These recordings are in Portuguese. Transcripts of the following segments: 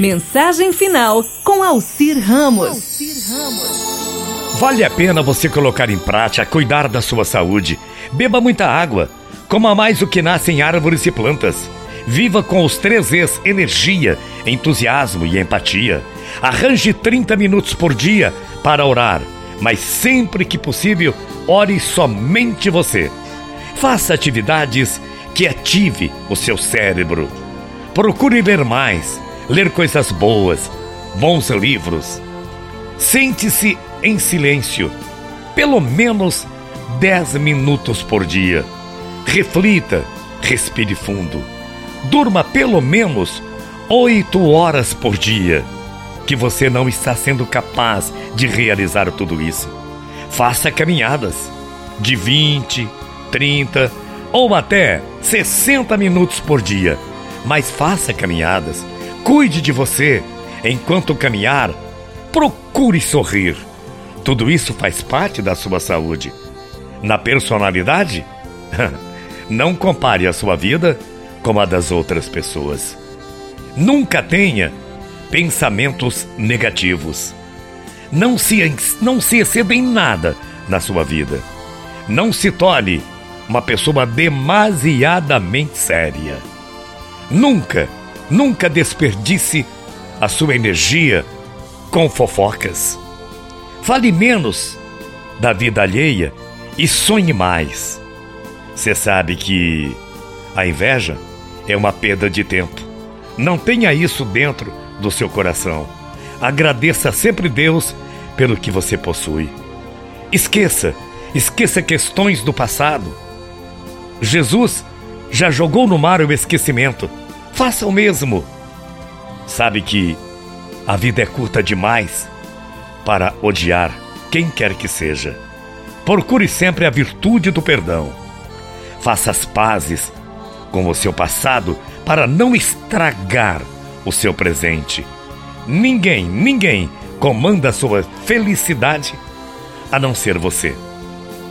Mensagem final com Alcir Ramos. Vale a pena você colocar em prática cuidar da sua saúde. Beba muita água. Coma mais o que nasce em árvores e plantas. Viva com os três E's: energia, entusiasmo e empatia. Arranje 30 minutos por dia para orar, mas sempre que possível, ore somente você. Faça atividades que ative o seu cérebro. Procure ler mais, ler coisas boas, bons livros. Sente-se em silêncio, pelo menos 10 minutos por dia. Reflita, respire fundo. Durma pelo menos 8 horas por dia. Que você não está sendo capaz de realizar tudo isso. Faça caminhadas de 20, 30 ou até 60 minutos por dia. Mas faça caminhadas. Cuide de você. Enquanto caminhar, procure sorrir. Tudo isso faz parte da sua saúde. Na personalidade, não compare a sua vida com a das outras pessoas. Nunca tenha pensamentos negativos. Não se, não se exceda em nada na sua vida. Não se torne uma pessoa demasiadamente séria. Nunca, nunca desperdice a sua energia com fofocas. Fale menos da vida alheia e sonhe mais. Você sabe que a inveja é uma perda de tempo. Não tenha isso dentro do seu coração. Agradeça sempre Deus pelo que você possui. Esqueça, esqueça questões do passado Jesus já jogou no mar o esquecimento. Faça o mesmo. Sabe que a vida é curta demais para odiar quem quer que seja. Procure sempre a virtude do perdão. Faça as pazes com o seu passado para não estragar o seu presente. Ninguém, ninguém comanda a sua felicidade a não ser você.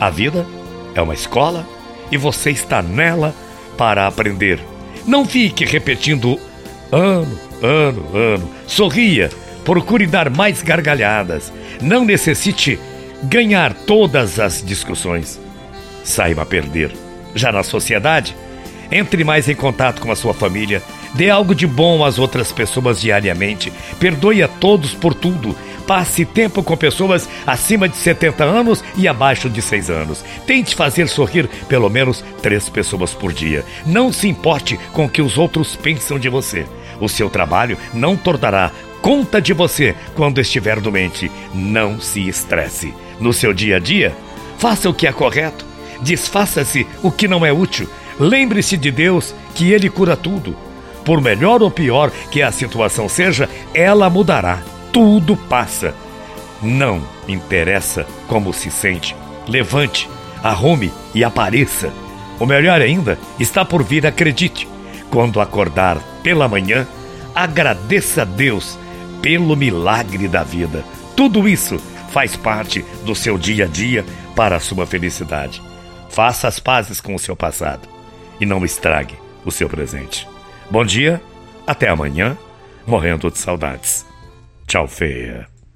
A vida é uma escola e você está nela para aprender. Não fique repetindo ano, ano, ano. Sorria, procure dar mais gargalhadas. Não necessite ganhar todas as discussões. Saiba perder. Já na sociedade, entre mais em contato com a sua família, dê algo de bom às outras pessoas diariamente, perdoe a todos por tudo Passe tempo com pessoas acima de 70 anos e abaixo de 6 anos. Tente fazer sorrir pelo menos três pessoas por dia. Não se importe com o que os outros pensam de você. O seu trabalho não tornará conta de você quando estiver doente. Não se estresse. No seu dia a dia, faça o que é correto. Desfaça-se o que não é útil. Lembre-se de Deus, que Ele cura tudo. Por melhor ou pior que a situação seja, ela mudará tudo passa. Não interessa como se sente. Levante, arrume e apareça. O melhor ainda está por vir, acredite. Quando acordar pela manhã, agradeça a Deus pelo milagre da vida. Tudo isso faz parte do seu dia a dia para a sua felicidade. Faça as pazes com o seu passado e não estrague o seu presente. Bom dia, até amanhã, morrendo de saudades. Tchau, feia.